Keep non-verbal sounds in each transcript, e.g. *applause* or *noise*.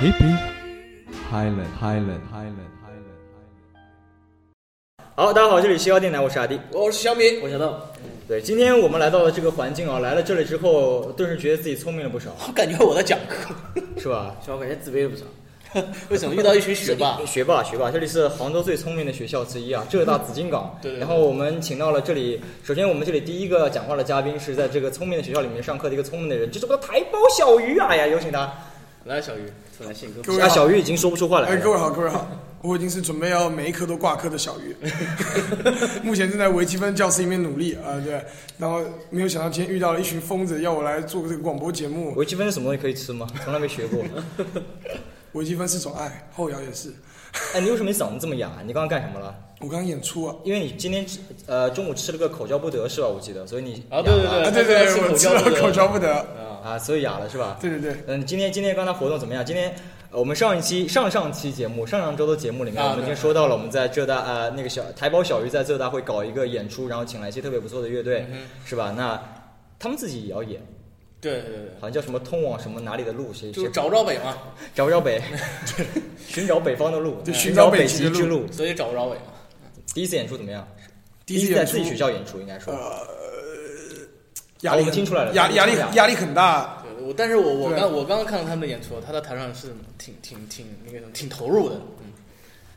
Hippie Highland Highland Highland Highland. 好，大家好，这里是西高电台，我是阿弟。我是小米，我是小豆。对，今天我们来到了这个环境啊，来了这里之后，顿时觉得自己聪明了不少，我感觉我在讲课，是吧？是吧？我感觉自卑了不少。*laughs* 为什么遇到一群学霸？*laughs* 学霸，学霸，这里是杭州最聪明的学校之一啊，浙大紫金港。*laughs* 对对对然后我们请到了这里，首先我们这里第一个讲话的嘉宾是在这个聪明的学校里面上课的一个聪明的人，就是我的台胞小鱼。哎呀，有请他。来，小鱼，出来献歌，各位好小鱼已经说不出话来哎，各位好，各位好，我已经是准备要每一科都挂科的小鱼，*laughs* 目前正在微积分教室里面努力啊、对，然后没有想到今天遇到了一群疯子，要我来做这个广播节目。微积分是什么东西可以吃吗？从来没学过。微积分是种爱，后摇也是。*laughs* 哎，你为什么嗓子这么哑？你刚刚干什么了？我刚刚演出啊，因为你今天吃呃中午吃了个口交不得是吧？我记得，所以你啊，对对对，啊对对，我吃了口交不得。啊，所以哑了是吧？对对对，嗯，今天今天刚才活动怎么样？今天、呃我们上一期上上期节目上上周的节目里面，啊我们已经说到了我们在浙大呃那个小台胞小鱼在浙大会搞一个演出，然后请来一些特别不错的乐队，嗯是吧？那他们自己也要演，对对对，好像叫什么通往什么哪里的路，谁谁就找不着北嘛，*laughs* 找不着北，*laughs* 寻找北方的路，对寻找北寻找北极之路。所以找不着北嘛。第一次演出怎么样？第一次在自己学校演出，应该说。压力很我们听出来了压压力压力很大。对，我但是我我刚我刚刚看到他们的演出，他在台上是挺挺挺那个什么挺投入的，嗯，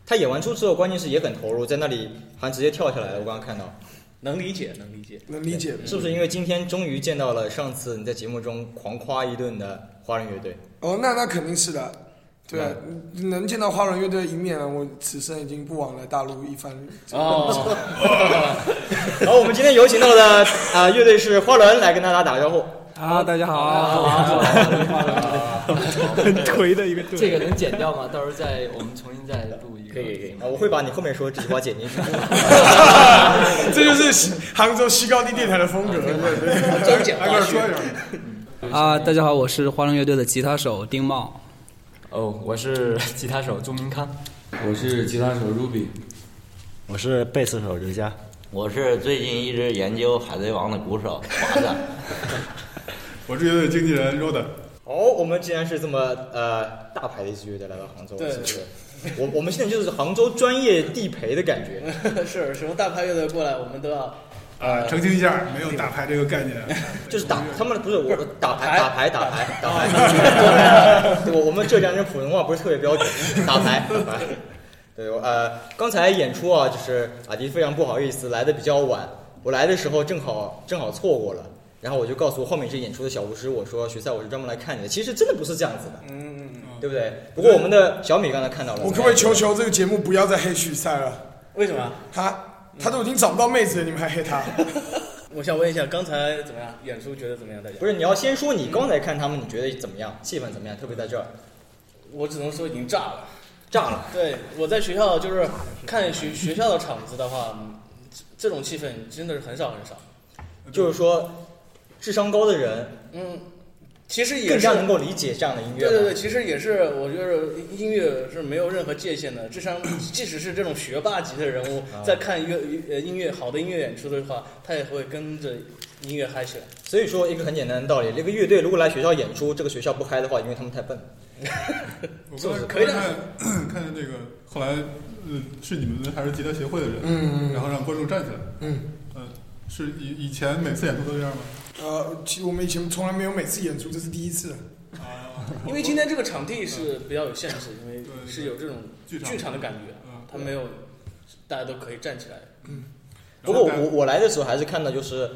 他演完出之后，关键是也很投入，在那里好像直接跳下来了。我刚刚看到，能理解能理解。能理解是不是因为今天终于见到了上次你在节目中狂夸一顿的花人乐队？哦，那那肯定是的。对，能见到花轮乐队一面，我此生已经不枉来大陆一番。哦，*laughs* *laughs* 好，我们今天有请到的啊、乐队是花轮，来跟大家打个招呼。啊，大家好，很颓的一个队。这个能剪掉吗？到时候再我们重新再录一个。可以可以，啊，我会把你后面说的这句话剪进去。这就是杭州西高地电台的风格。对对，这是简挨个化说一下。啊，大家好，我是花轮乐队的吉他手丁茂。哦，我是 *laughs* 吉他手朱明康。我是吉他手 Ruby，我是贝斯手刘佳，我是最近一直研究《海贼王》的鼓手华子。*laughs* 我是乐队经纪人 Roda。好，我们既然是这么呃大牌的一支乐队来到杭州，对是不是？我我们现在就是杭州专业地陪的感觉。*laughs* 是什么大牌乐队过来，我们都要啊，澄清一下，没有打牌这个概念。就是打他们不是我打牌牌打牌打牌打牌，*laughs* 对，我我们浙江人普通话不是特别标准，打牌打牌。对，我呃，刚才演出啊，就是阿迪非常不好意思来的比较晚，我来的时候正好正好错过了，然后我就告诉后面这演出的小巫师，我说徐赛我是专门来看你的，其实真的不是这样子的，嗯，嗯对不对？不过我们的小米刚才看到了，我可不可以求求这个节目不要再黑徐赛了？为什么？他他都已经找不到妹子了，你们还黑他？*laughs* 我想问一下，刚才怎么样？演出觉得怎么样？大家不是，你要先说你刚才看他们，你觉得怎么样？气氛怎么样？特别在这儿，我只能说已经炸了。炸了。对，我在学校就是看学学校的场子的话，这种气氛真的是很少很少。就是说，智商高的人嗯，其实也是更加能够理解这样的音乐。对对对，，其实也是，我觉得音乐是没有任何界限的。智商，*clears throat* 即使是这种学霸级的人物，啊在看乐呃音乐好的音乐演出的话，他也会跟着音乐嗨起来。所以说一个很简单的道理，这个乐队如果来学校演出，这个学校不嗨的话，因为他们太笨。*laughs* 我刚才可以的看看见这个，后来呃是你们还是吉他协会的人，嗯嗯然后让观众站起来，嗯，呃，是以以前每次演出都这样吗？呃，其实我们以前从来没有每次演出，这是第一次。因为今天这个场地是比较有限制，因为是有这种剧场的感觉，它没有大家都可以站起来。嗯，不过我我来的时候还是看到，就是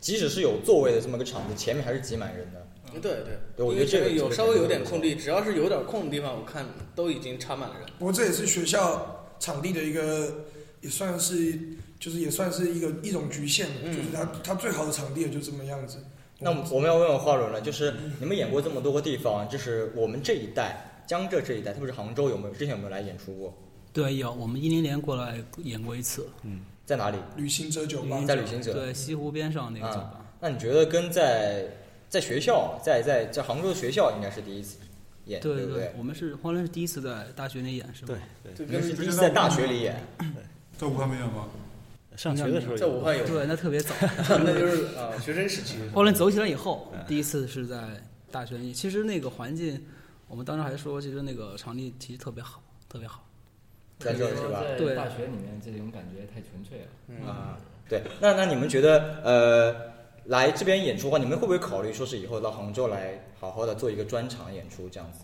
即使是有座位的这么个场子，前面还是挤满人的。对对对，我觉得这个有稍微有点空地，只要是有点空的地方，我看都已经插满了人。不过这也是学校场地的一个，也算是就是也算是一个一种局限，就是它它最好的场地也就这么样子。那我们要问问花轮了，就是你们演过这么多个地方，就是我们这一代江浙这一代，特别是杭州，有没有之前有没有来演出过？对，有，我们一零年过来演过一次。嗯，在哪里？旅行者酒吧，在旅行者。对，西湖边上那个酒吧。啊、那你觉得跟在在学校，在在在杭州的学校应该是第一次演，对不对？我们是花轮是第一次在大学里演，是对对，你们是第一次在大学里演。在武汉没演吗？上学的时候在武汉有，对，那特别早，*laughs* 那就是啊学生时期。后来走起来以后，第一次是在大学里。其实那个环境，我们当时还说，其实那个场地其实特别好，特别好。在这是吧？对，大学里面这种感觉太纯粹了。啊，对。那那你们觉得，呃，来这边演出的话，你们会不会考虑说是以后到杭州来好好的做一个专场演出这样子？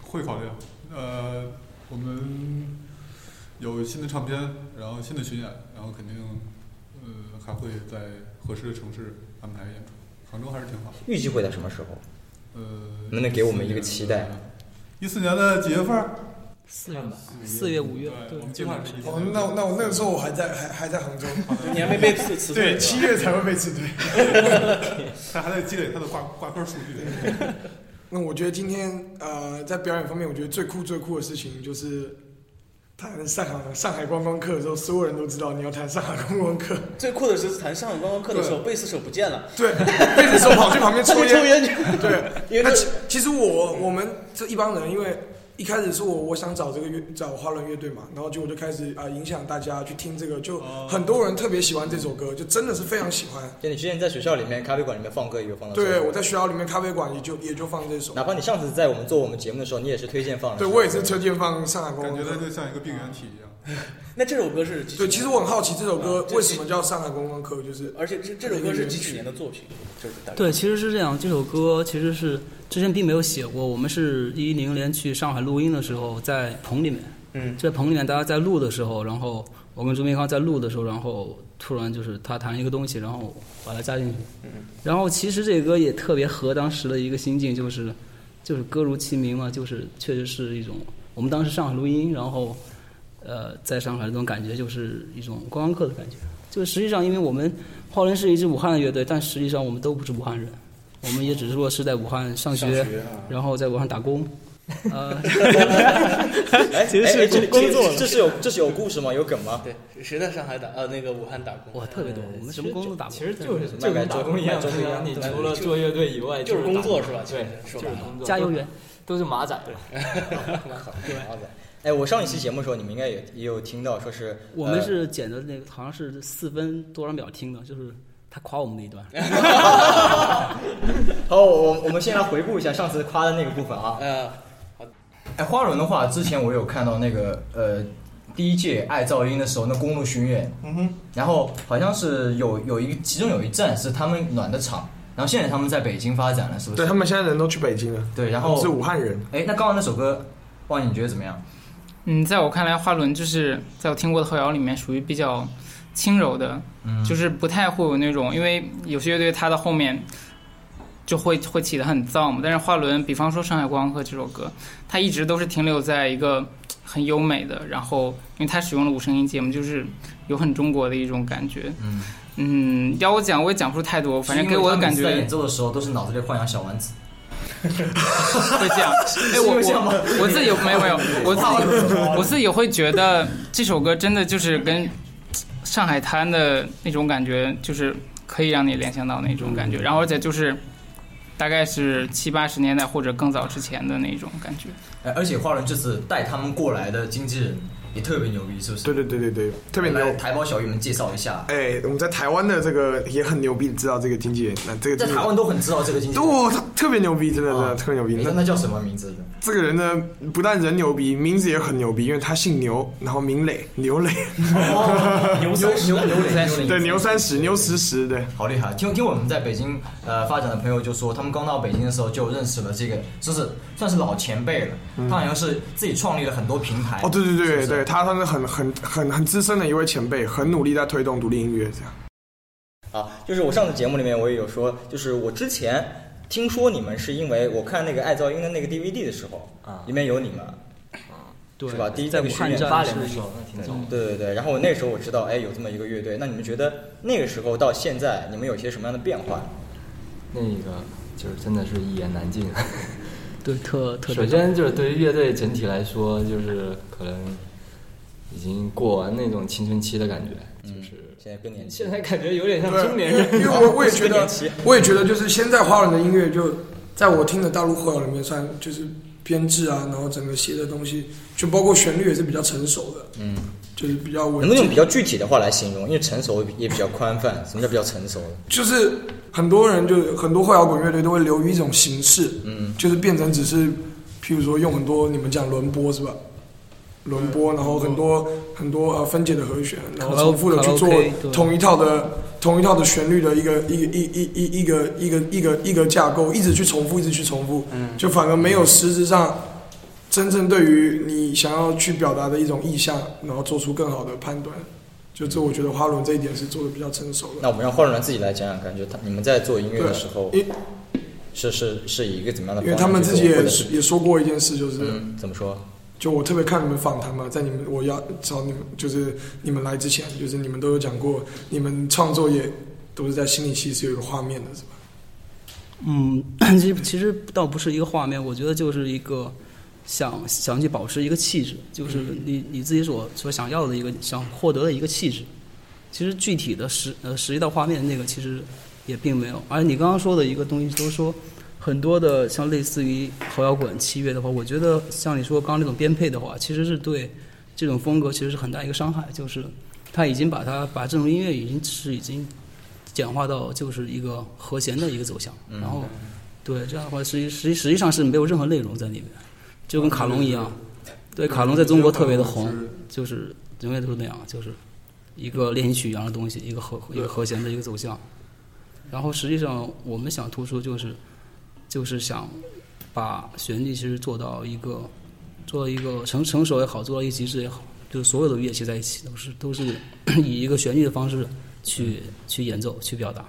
会考虑。呃，我们有新的唱片，然后新的巡演，然后肯定，呃，还会在合适的城市安排演出。杭州还是挺好。预计会在什么时候？呃，能不能给我们一个期待？一四年的几月份？四月吧，四月五月。对，我们计划是。哦，那那我那个时候我还在还还在杭州，*laughs* 你还没被辞辞退。对，七月才会被辞退。*laughs* 他还在积累他的挂挂科数据。*laughs* 那我觉得今天呃，在表演方面，我觉得最酷最酷的事情就是谈上海上海观光客的时候，所有人都知道你要谈上海观光客。最酷的是谈上海观光客的时候，贝斯手不见了。对，贝斯手跑去旁边抽烟。*laughs* 抽烟去。对，*laughs* 因为其其实我我们这一帮人，因为。一开始是我我想找这个乐找花轮乐队嘛，然后就我就开始啊、呃、影响大家去听这个，就很多人特别喜欢这首歌，就真的是非常喜欢。就你之前在学校里面咖啡馆里面放歌也有放到。对，我在学校里面咖啡馆也就也就放这首。哪怕你上次在我们做我们节目的时候，你也是推荐放的。对，我也是推荐放上海观光。感觉它就像一个病原体一样。*laughs* 那这首歌是对，其实我很好奇这首歌为什么叫上海观光客，就是而且这这首歌是几几年的作品？就是对，其实是这样，这首歌其实是之前并没有写过。我们是一零年去上海录音的时候，在棚里面，嗯，在棚里面大家在录的时候，然后我跟朱明康在录的时候，然后突然就是他弹一个东西，然后把它加进去，嗯，然后其实这个歌也特别合当时的一个心境，就是就是歌如其名嘛，就是确实是一种我们当时上海录音，然后。呃，在上海这种感觉就是一种观光客的感觉。就实际上，因为我们花轮是一支武汉的乐队，但实际上我们都不是武汉人，我们也只是说是在武汉上学，然后在武汉打工。*laughs* 呃，哎，*laughs* 其实是这工作，这是有这是有故事吗？有梗吗？对，谁在上海打呃那个武汉打工？哇，特别多，我们什么工都打过。其实就是就跟打工一样，就是你除了做乐队以外，就是工作是吧？对，就是工作。加油员都是马仔。*laughs* 对，马仔。哎，我上一期节目的时候，你们应该也也有听到，说是我们是剪的那个，好像是四分多少秒听的，就是他夸我们那一段。*laughs* 好，我我们先来回顾一下上次夸的那个部分啊。嗯，好。哎，花轮的话，之前我有看到那个呃，第一届爱噪音的时候，那公路巡演，嗯哼，然后好像是有有一其中有一站是他们暖的场，然后现在他们在北京发展了，是不是？对他们现在人都去北京了。对，然后是武汉人。哎，那刚刚那首歌，哇，你觉得怎么样？嗯，在我看来，花轮就是在我听过的后摇里面属于比较轻柔的，嗯、就是不太会有那种，因为有些乐队它的后面就会会起得很燥嘛。但是花轮，比方说《上海观光和》这首歌，它一直都是停留在一个很优美的，然后因为它使用了五声音节目，就是有很中国的一种感觉。嗯嗯，要我讲我也讲不出太多，反正给我的感觉。在演奏的时候都是脑子里幻想小丸子。*laughs* 会这样，*laughs* 哎，我我我自己没有没有，我自己我自己会觉得这首歌真的就是跟上海滩的那种感觉，就是可以让你联想到那种感觉，然后而且就是大概是七八十年代或者更早之前的那种感觉。哎，而且花轮这次带他们过来的经纪人也特别牛逼，是不是？对对对对对，特别牛来。台胞小友们介绍一下，哎，我们在台湾的这个也很牛逼，知道这个经纪人，那这个在台湾都很知道这个经纪人。都他特别牛逼，真的真的特别牛逼。那那叫什么名字？这个人呢，不但人牛逼，名字也很牛逼，因为他姓牛，然后名磊，牛磊。牛三 *laughs* 牛牛三十，对牛三十，牛十十，对，好厉害。听听我们在北京呃发展的朋友就说，他们刚到北京的时候就认识了这个，就是算是老前辈了。他好像是自己创立了很多平台。哦，对对对对，他算是很很很很资深的一位前辈，很努力在推动独立音乐这样。啊，就是我上次节目里面我也有说，就是我之前听说你们是因为我看那个爱噪音的那个 DVD 的时候，啊，里面有你们，啊对，是吧？第一在武汉站八年的时候，那挺早。对对对，然后我那时候我知道，哎，有这么一个乐队。那你们觉得那个时候到现在，你们有些什么样的变化？那个就是真的是一言难尽。*laughs* 对，特特。首先就是对于乐队整体来说，就是可能已经过完那种青春期的感觉，就是现在更年期。现在感觉有点像中年人，因为我我也觉得，*laughs* 我也觉得就是现在华人的音乐，就在我听的大陆后摇里面算就是编制啊，然后整个写的东西，就包括旋律也是比较成熟的，嗯，就是比较稳。能用比较具体的话来形容？因为成熟也比较宽泛。什么叫比较成熟？就是很多人就很多后摇滚乐队都会流于一种形式，嗯，就是变成只是，譬如说用很多你们讲轮播是吧？轮播，然后很多很多呃分解的和弦，然后重复的去做同一套的同一套的旋律的一个一个一一一一个一个一个一个架构，一直去重复，一直去重复，嗯，就反而没有实质上真正对于你想要去表达的一种意向，然后做出更好的判断。就这，我觉得花轮这一点是做的比较成熟的。那我们让花轮自己来讲讲，感觉他你们在做音乐的时候，是是是以一个怎么样的？因为他们自己也也说过一件事，就是、嗯、怎么说？就我特别看你们访谈嘛，在你们我要找你们，就是你们来之前，就是你们都有讲过，你们创作也都是在心里其实有一个画面的，是吧？嗯，*coughs* 其实其实倒不是一个画面，我觉得就是一个想想去保持一个气质，就是你你自己所所想要的一个想获得的一个气质。其实具体的实呃实际到画面那个其实也并没有，而你刚刚说的一个东西都说。很多的像类似于后摇滚、器乐的话，我觉得像你说刚刚那种编配的话，其实是对这种风格其实是很大一个伤害。就是他已经把它把这种音乐已经是已经简化到就是一个和弦的一个走向，然后对这样的话，实际实际实际上是没有任何内容在里面，就跟卡农一样。对，卡农在中国特别的红，就是永远都是那样，就是一个练习曲一样的东西，一个和一个和弦的一个走向。然后实际上我们想突出就是。就是想把旋律其实做到一个做到一个成成熟也好，做到一个极致也好，就是所有的乐器在一起都是都是 *clears throat* 以一个旋律的方式去去演奏去表达。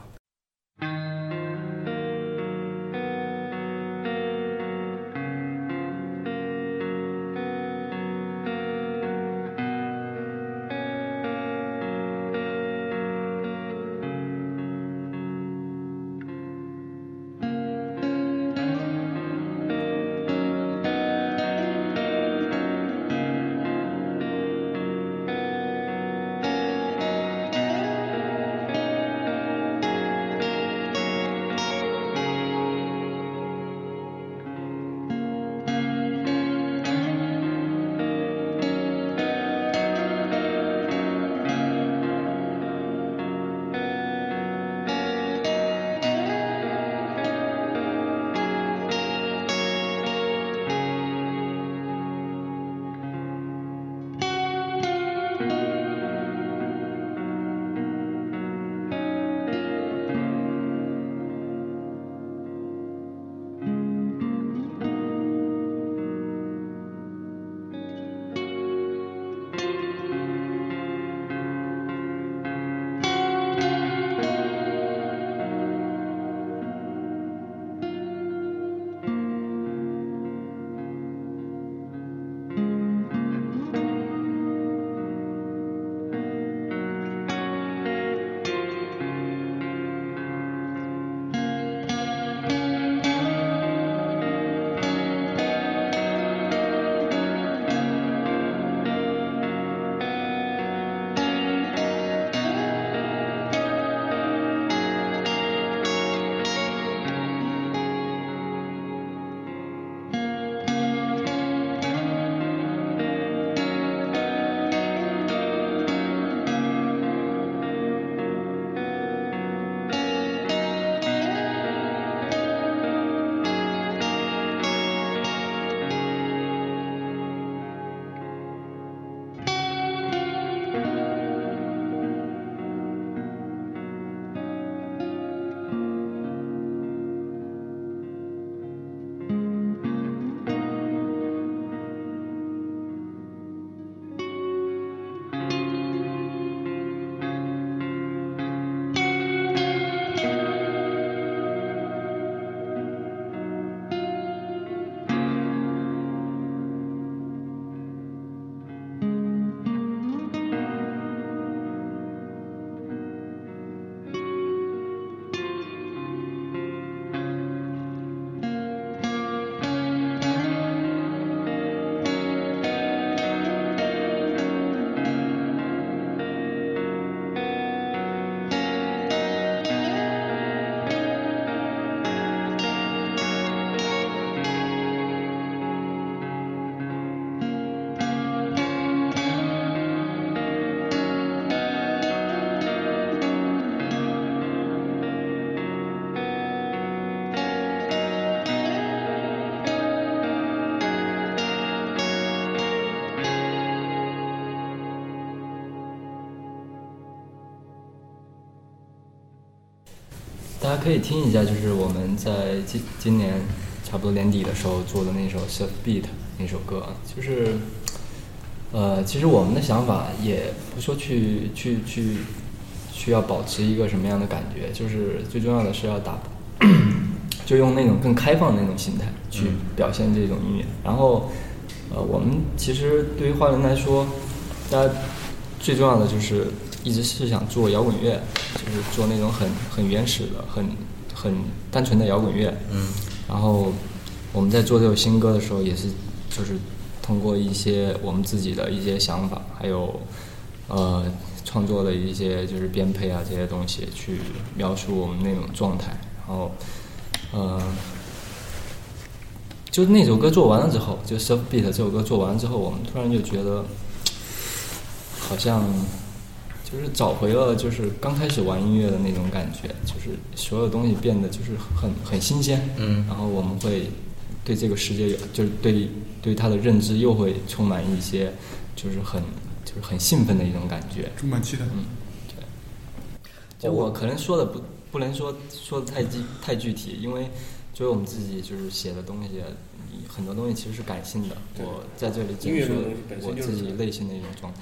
家可以听一下，就是我们在今今年差不多年底的时候做的那首《Surf Beat》那首歌，就是呃，其实我们的想法也不说去去去需要保持一个什么样的感觉，就是最重要的是要打，*clears throat* 就用那种更开放的那种心态去表现这种音乐。然后呃，我们其实对于华人来说，大家最重要的就是一直是想做摇滚乐，就是做那种很很原始的、很很单纯的摇滚乐。嗯。然后我们在做这首新歌的时候，也是就是通过一些我们自己的一些想法，还有呃创作的一些就是编配啊这些东西，去描述我们那种状态。然后呃，就那首歌做完了之后，就《Surf Beat》这首歌做完之后，我们突然就觉得好像。就是找回了，就是刚开始玩音乐的那种感觉，就是所有东西变得就是很很新鲜，嗯，然后我们会对这个世界有，就是对对他的认知又会充满一些，就是很就是很兴奋的一种感觉，充满期待，嗯，对。就我可能说的不不能说说的太具太具体，因为作为我们自己就是写的东西，很多东西其实是感性的，我在这里只是说我自己内心的一种状态。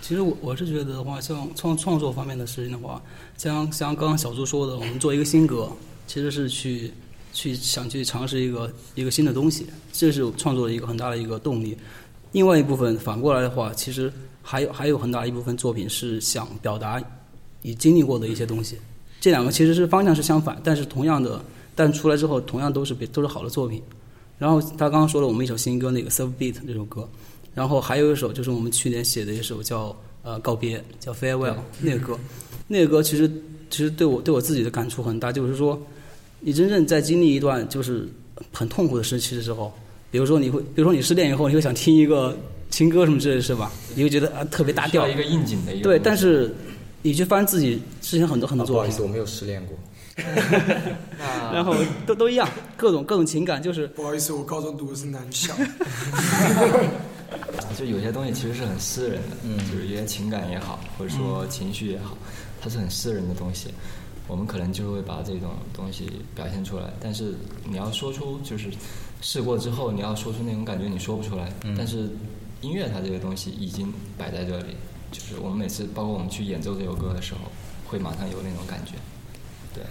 其实我我是觉得的话，像创创作方面的事情的话，像像刚刚小朱说的，我们做一个新歌，其实是去去想去尝试一个一个新的东西，这是创作的一个很大的一个动力。另外一部分反过来的话，其实还有还有很大一部分作品是想表达你经历过的一些东西。这两个其实是方向是相反，但是同样的，但出来之后同样都是都是好的作品。然后他刚刚说了我们一首新歌，那个《Surf Beat》这首歌。然后还有一首就是我们去年写的一首叫呃告别叫 farewell 那个歌，那个歌其实其实对我对我自己的感触很大，就是说你真正在经历一段就是很痛苦的时期的时候，比如说你会比如说你失恋以后你会想听一个情歌什么之类的是吧？你会觉得啊特别大调。一个应景的一个对，但是你去翻自己之前很多很多作品，不好意思我没有失恋过，*laughs* 然后都都一样各种各种情感就是不好意思我高中读的是男校。*laughs* *laughs* 就有些东西其实是很私人的，嗯，就是一些情感也好，或者说情绪也好，它是很私人的东西。我们可能就会把这种东西表现出来，但是你要说出，就是试过之后，你要说出那种感觉，你说不出来。但是音乐它这个东西已经摆在这里，就是我们每次，包括我们去演奏这首歌的时候，会马上有那种感觉，对。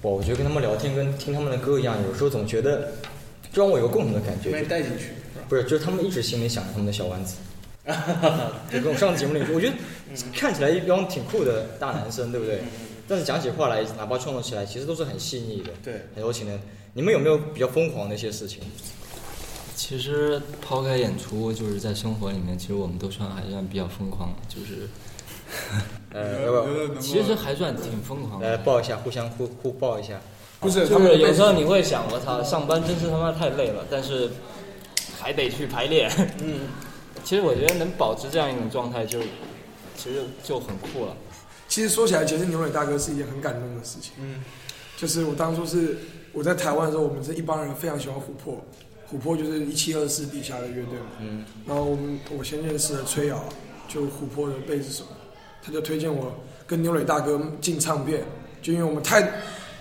不，我觉得跟他们聊天跟听他们的歌一样，有时候总觉得，就让我有个共同的感觉，被带进去。不是，就是他们一直心里想着他们的小丸子。就跟我上次节目里说，我觉得看起来一帮挺酷的大男生，对不对？但是讲起话来，哪怕创作起来，其实都是很细腻的，对，很柔情的。你们有没有比较疯狂的一些事情？其实抛开演出，就是在生活里面，其实我们都算还算比较疯狂，就是，呃，要不要？其实还算挺疯狂的。来抱一下，互相互互抱一下。不是，就是有时候你会想，我操，上班真是他妈太累了，但是还得去排练。嗯，*laughs* 其实我觉得能保持这样一种状态，就其实就很酷了。其实说起来，其实牛尾大哥是一件很感动的事情。嗯，*laughs* 就是我当初是我在台湾的时候，我们这一帮人非常喜欢琥珀，琥珀就是一七二四底下的乐队嘛。嗯，然后我们我先认识了崔瑶，就琥珀的贝斯手，他就推荐我跟牛磊大哥进唱片，就因为我们太，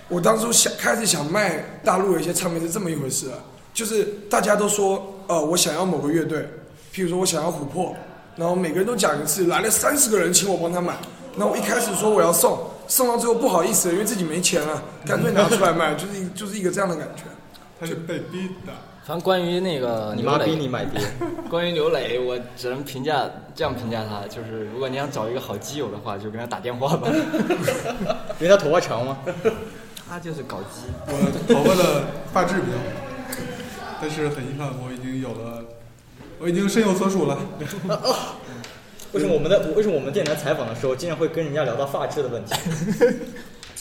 我当初想开始想卖大陆的一些唱片是这么一回事啊，就是大家都说，呃，我想要某个乐队，譬如说我想要琥珀，然后每个人都讲一次，来了三十个人请我帮他买，那我一开始说我要送，送到最后不好意思，因为自己没钱了，干脆拿出来卖，就是就是一个这样的感觉。他是被逼的。反正关于那个你妈逼你买碟。*laughs* 关于刘磊，我只能评价这样评价他，就是如果你想找一个好基友的话，就跟他打电话吧。*laughs* 因为他头发长吗？他就是搞基。我头发的发质比较好，但是很遗憾，我已经有了，我已经深有所属了。*laughs* 为什么我们的为什么我们电台采访的时候，经常会跟人家聊到发质的问题？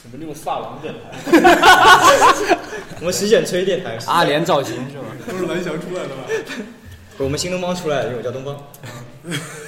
我们这种发廊电台，*laughs* 我们洗剪吹电台，阿联造型是吗？都是蓝翔出来的吧？*laughs* 我们新东方出来的，因为我叫东方。*laughs*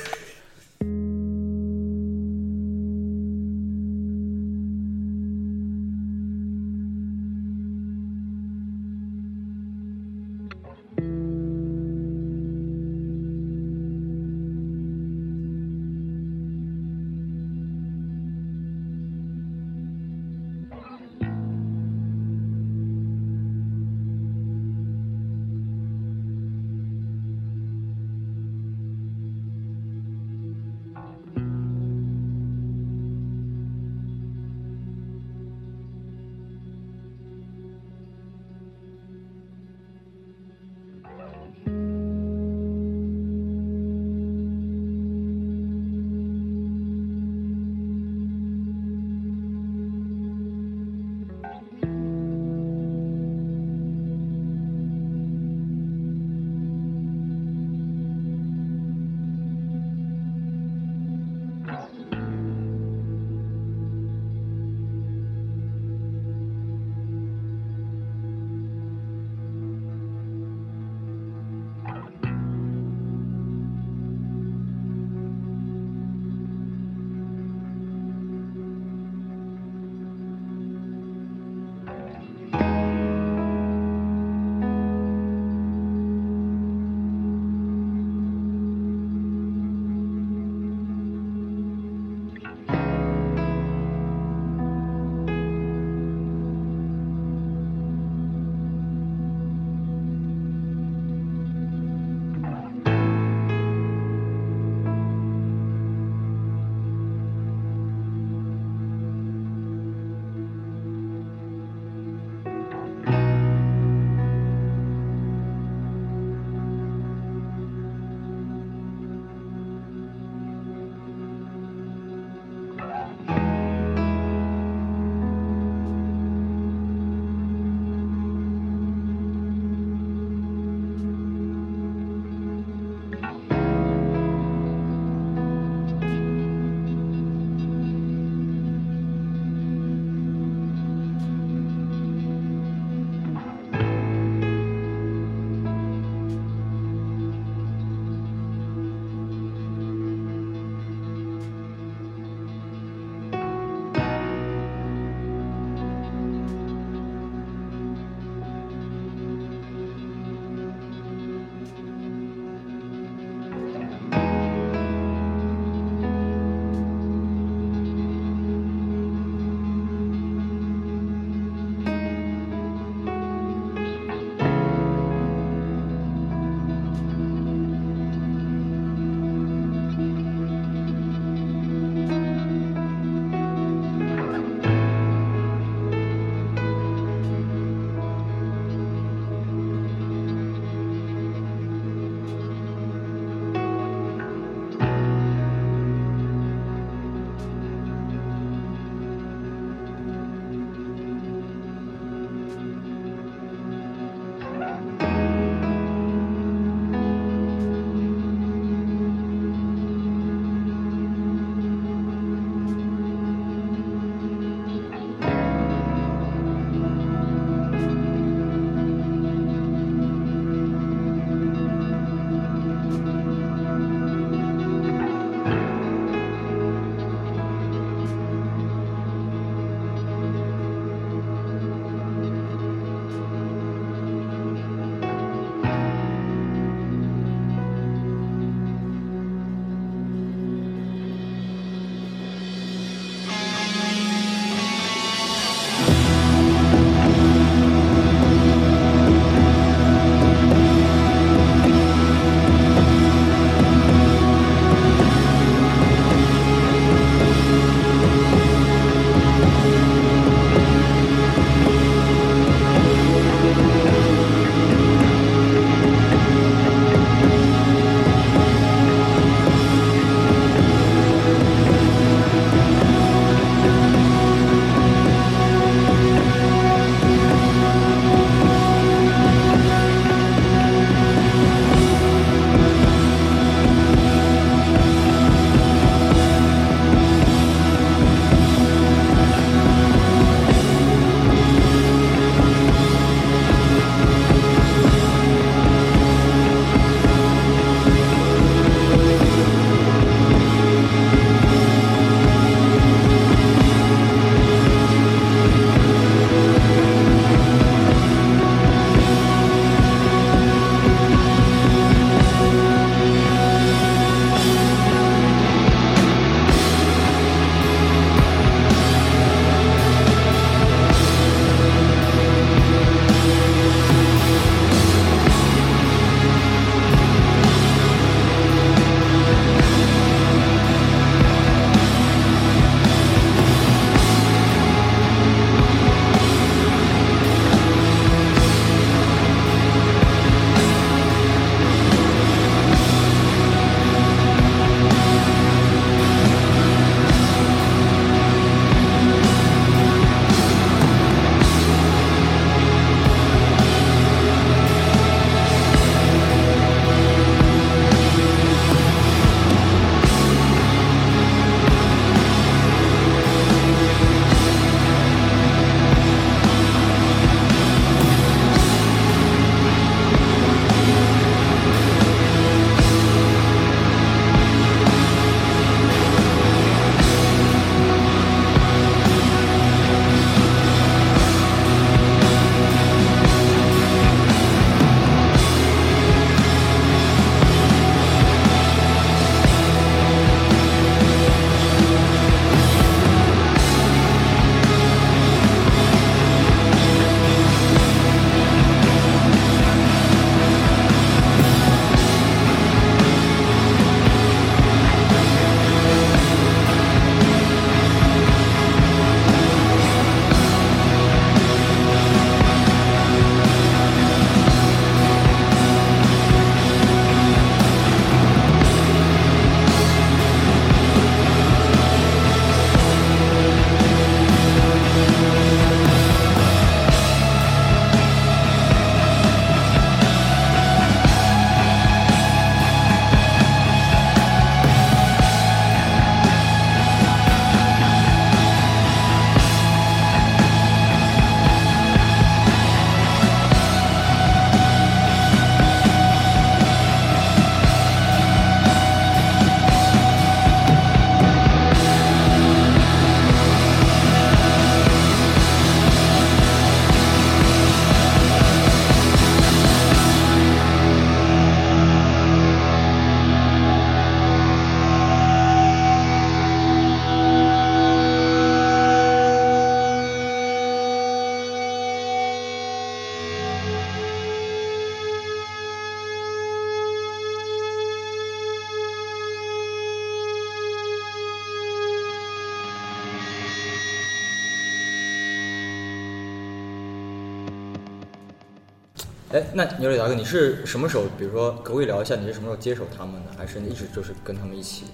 那牛磊大哥，你是什么时候？比如说，可不可以聊一下你是什么时候接手他们的？还是你一直就是跟他们一起？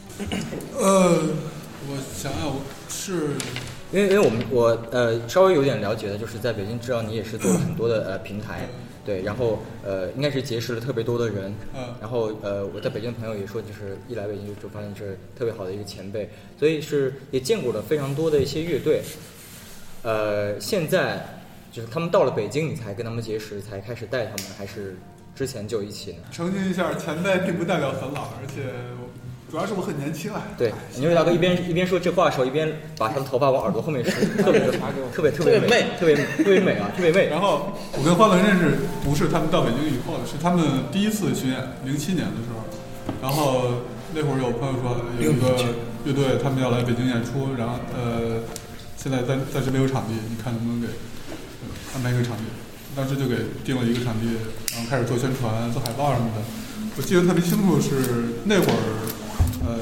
呃，我想想，我是因为因为我们我呃稍微有点了解的，就是在北京，知道你也是做了很多的呃平台，对，然后呃应该是结识了特别多的人，嗯然后呃我在北京的朋友也说，就是一来北京就发现是特别好的一个前辈，所以是也见过了非常多的一些乐队，呃现在就是他们到了北京，你才跟他们结识，才开始带他们，还是之前就一起呢？澄清一下，前辈并不代表很老，而且主要是我很年轻啊。对，牛伟大哥一边一边说这话的时候，一边把他的头发往耳朵后面梳，特别特别特别美，特别特别美啊，特别美。然后我跟欢乐认识不是他们到北京以后的，是他们第一次巡演，零七年的时候。然后那会儿有朋友说有一个乐队他们要来北京演出，然后呃现在暂暂时没有场地，你看能不能给呃安排一个场地？当时就给定了一个场地，然后开始做宣传、做海报什么的。我记得特别清楚是那会儿，呃，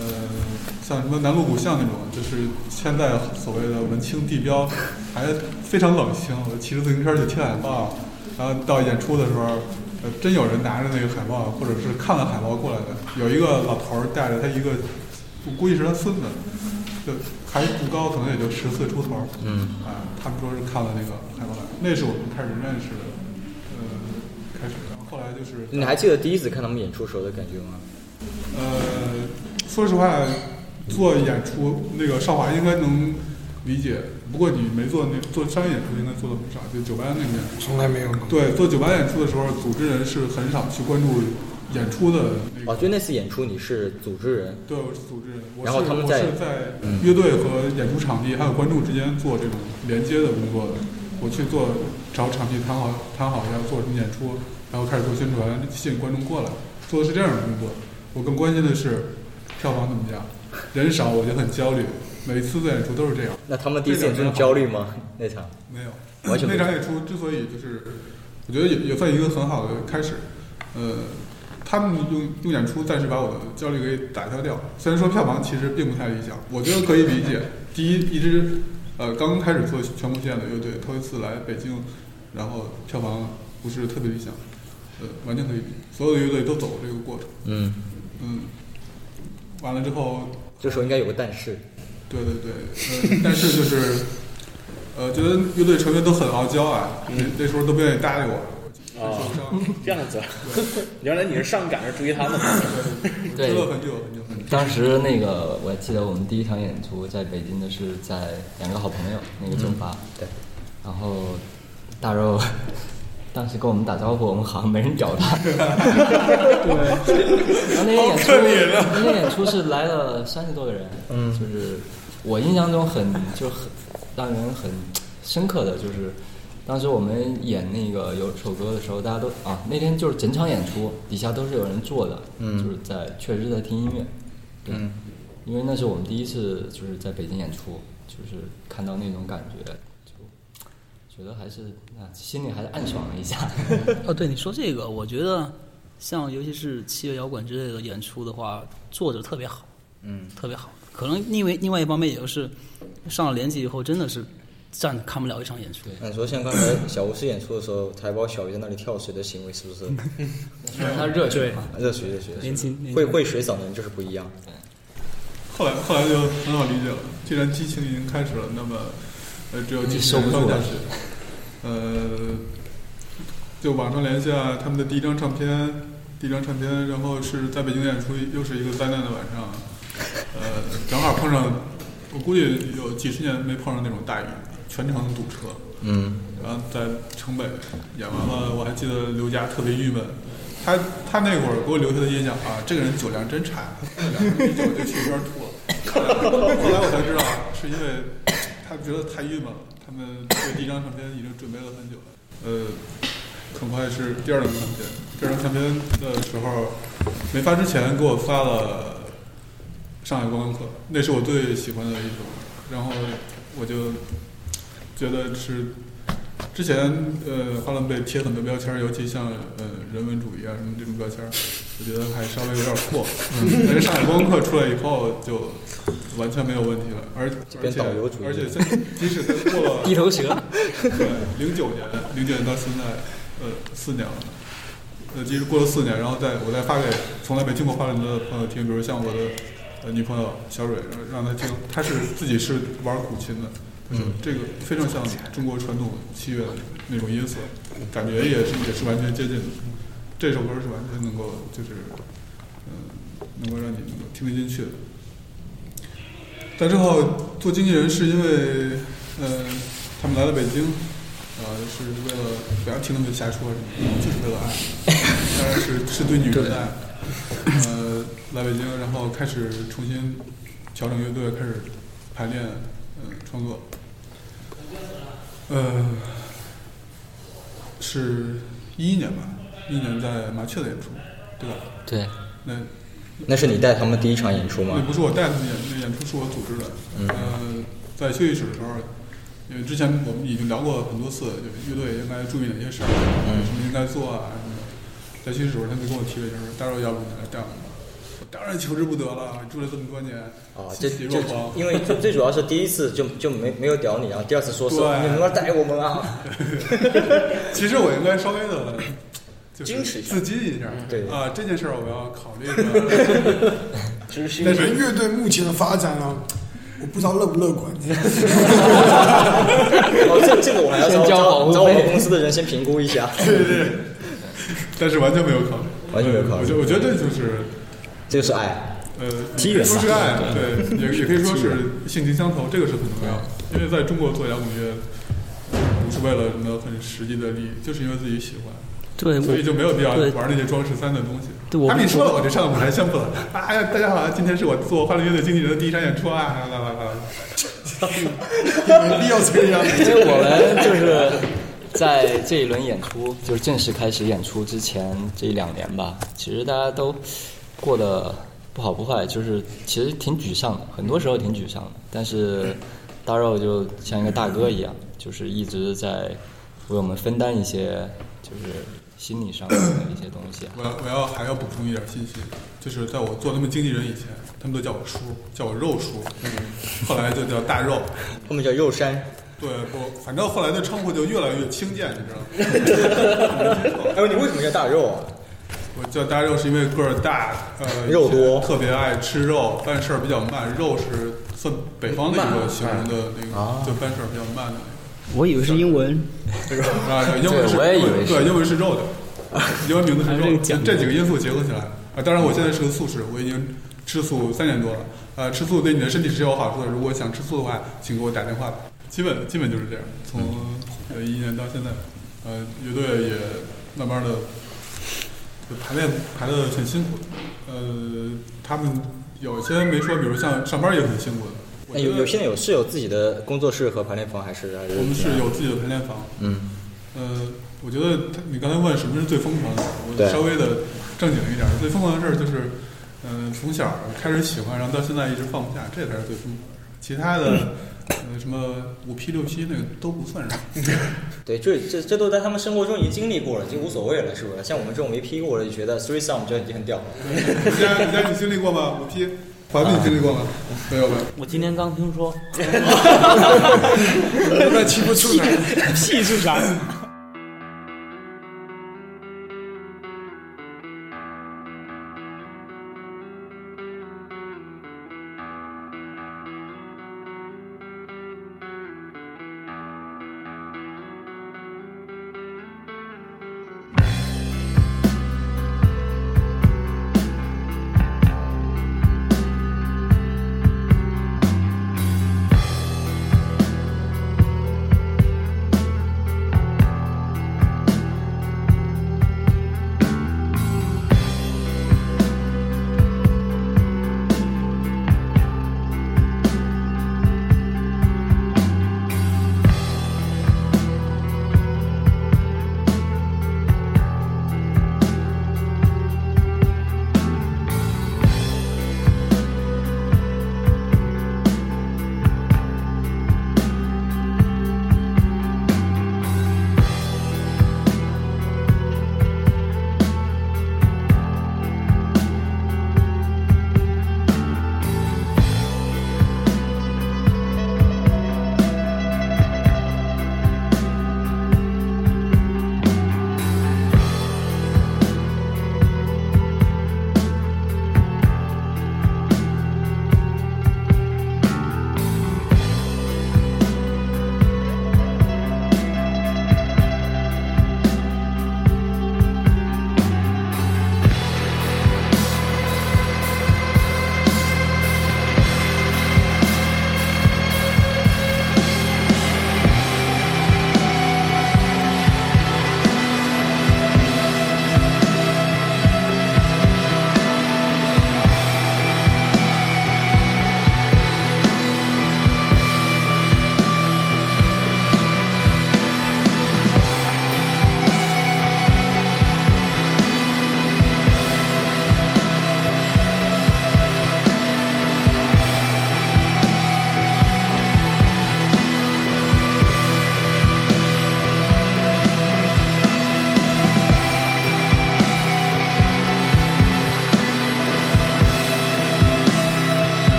像什么南锣鼓巷那种，就是现在所谓的文青地标，还非常冷清。我骑着自行车去贴海报，然后到演出的时候，呃，真有人拿着那个海报，或者是看了海报过来的。有一个老头儿带着他一个，我估计是他孙子，就还不高，可能也就十岁出头。嗯，啊，他们说是看了那个海报来，那是我们开始认识的，呃，开始，然后后来就是。你还记得第一次看他们演出时候的感觉吗？呃，说实话，做演出那个少华应该能理解，不过你没做那做商业演出应该做的很少，就酒吧那边从来没有。对，做酒吧演出的时候，组织人是很少去关注演出的。哦，就那次演出你是组织人。对，我是组织人。然后他们在是在乐队和演出场地还有观众之间做这种连接的工作的。我去做找场地谈好谈好要做什么演出，然后开始做宣传，吸引观众过来，做的是这样的工作。我更关心的是票房怎么样，人少我就很焦虑，每次的演出都是这样。那他们第一次演出你焦虑吗？那场没有，完全那场演出之所以就是，我觉得也也算一个很好的开始。呃，他们用用演出暂时把我的焦虑给打消掉。虽然说票房其实并不太理想，我觉得可以理解。第一，一支呃刚开始做全国巡演的乐队，头一次来北京，然后票房不是特别理想，呃，完全可以。所有的乐队都走过这个过程。嗯嗯，完了之后，这时候应该有个但是。对对对，呃，但是就是，呃，觉得乐队成员都很傲娇啊，那那时候都不愿意搭理我。啊，这样子，原来你是上赶着追他们的。对追了很久很久很久。当时那个我还记得我们第一场演出在北京的是在两个好朋友那个酒吧，对，然后大肉当时跟我们打招呼，我们好像没人找他。*laughs* 对，然后那天演出，那天演出是来了三十多个人，嗯，就是我印象中很就很让人很深刻的就是。当时我们演那个有首歌的时候，大家都啊，那天就是整场演出底下都是有人坐的，嗯就是在确实是在听音乐，对，嗯因为那是我们第一次就是在北京演出，就是看到那种感觉，就觉得还是啊心里还是暗爽了一下。*laughs* 哦，对，你说这个，我觉得像尤其是七月摇滚之类的演出的话，坐着特别好，嗯，特别好。可能因为另外一方面，也就是上了年纪以后，真的是站着看不了一场演出。那你说像刚才小吴师演出的时候，台宝小鱼在那里跳水的行为，是不是？*laughs* 他热血嘛热血热血，热血年轻会会水嗓的人就是不一样。后来后来就很好理解了，既然激情已经开始了，那么呃只有继续收不住了下去。呃，就网上联系啊，他们的第一张唱片，第一张唱片，然后是在北京演出，又是一个灾难的晚上，呃，正好碰上，我估计有几十年没碰上那种大雨，全程堵车。嗯，然后在城北演完了，我还记得刘佳特别郁闷，他他那会儿给我留下的印象啊，这个人酒量真差，喝两瓶啤酒就去一边吐了。后来我才知道，是因为他觉得太郁闷了。他们对第一张唱片已经准备了很久了，呃，很快是第二张唱片。第二张唱片的时候，没发之前给我发了《上海观光客》，那是我最喜欢的一首，然后我就觉得是之前呃，花轮被贴很多标签儿，尤其像呃人文主义啊什么这种标签儿，我觉得还稍微有点过。嗯。但是上海观光客出来以后，就完全没有问题了，而而且而且现即使他过了 *laughs* 地头蛇。对，零九年零九年到现在，呃四年了，呃，即使过了四年，然后再我再发给从来没听过花轮的朋友听，比如像我的呃女朋友小蕊，让让她听，她是自己是玩古琴的，嗯这个非常像中国传统器乐那种音色，感觉也是也是完全接近的。这首歌是完全能够就是嗯、能够让你能够听得进去的。在之后做经纪人是因为，呃，他们来了北京，呃，是为了不要听他们瞎说什么，就是为了爱，当然是是对女人的爱。呃，来北京，然后开始重新调整乐队，开始排练，嗯、创作。呃，是一一年吧，一一年在麻雀的演出，对吧？对。那那是你带他们第一场演出吗？那不是我带他们演，那演出是我组织的。嗯呃，在休息室的时候，因为之前我们已经聊过很多次，就乐队应该注意哪些事儿，嗯什么应该做啊什么的。在休息室的时候，他就跟我提了一下，说：“大肉，要不你来带我们吧？”我当然求之不得了，住了这么多年，啊，这欣喜就若狂。因为最最主要是第一次就就没没有屌你，然后第二次说是对你能不能带我们啊？*laughs* 其实我应该稍微的，*laughs* 就是矜持一下自激一下。对啊，这件事儿我要考虑一下。*laughs* 但是乐队目前的发展啊，我不知道乐不乐观。哦，这这个我还要交保找我们公司的人先评估一下。对对对，但是完全没有考虑，完全没有考虑我觉我觉得这就是，这个是爱，呃，机缘吧说是爱，对，也也可以说是性情相投，这个是很重要的。因为在中国做摇滚乐，不是为了什么很实际的利益，就是因为自己喜欢。对所以就没有必要对玩那些装饰三的东西。对我他们一说了，我就上舞台宣布了。哎呀，大家好，今天是我做花轮乐队经纪人的第一场演出啊！啦啦啦啦，没必要这个样子。因为我们就是在这一轮演出，就是正式开始演出之前这一两年吧，其实大家都过得不好不坏，就是其实挺沮丧的，很多时候挺沮丧的。但是大肉就像一个大哥一样，就是一直在为我们分担一些就是心理上的一些东西。我要我要还要补充一点信息，就是在我做他们经纪人以前，他们都叫我叔，叫我肉叔，后来就叫大肉，*laughs* 后面叫肉山。对，不，反正后来的称呼就越来越轻贱，你知道吗？*laughs* 哎，你为什么叫大肉啊？我叫大肉是因为个儿大，呃，肉多特别爱吃肉，办事儿比较慢。肉是算北方的一个形容的那个，啊就办事儿比较慢的我以为是英文。啊，英文是对我也以为对，英文是肉的，英文名字是肉这几个因素结合起来啊。当然，我现在是个素食，我已经吃素三年多了。呃，吃素对你的身体是有好处的。如果想吃素的话，请给我打电话吧。基本基本就是这样，从呃一年到现在，呃，乐队也慢慢的就排练排的很辛苦。呃，他们有些没说，比如像上班也很辛苦的。有有现在有是有自己的工作室和排练房，还是我们是有自己的排练房。嗯，呃，我觉得他你刚才问什么是最疯狂的，我稍微的正经一点儿。最疯狂的事儿就是，嗯、从小开始喜欢，然后到现在一直放不下，这才是最疯狂的。其他的，*laughs* 呃，什么五 P 六 P 那个都不算什么。*laughs* 对，这这这都在他们生活中已经经历过了，已经无所谓了，是不是？像我们这种没 P 过的，就觉得 three song 就已经很屌了。你家你家你经历过吗？五 P，华子你经历过吗？没有没有？我今天刚听说，都在欺负处男。*laughs* 屁是啥？